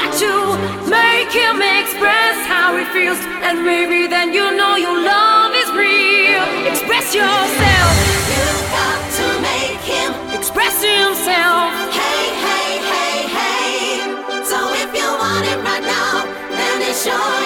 got to make him express how he feels, and maybe then you know your love is real. Express yourself. You've got to make him express himself. Hey, hey, hey, hey. So if you want it right now, then it's yours.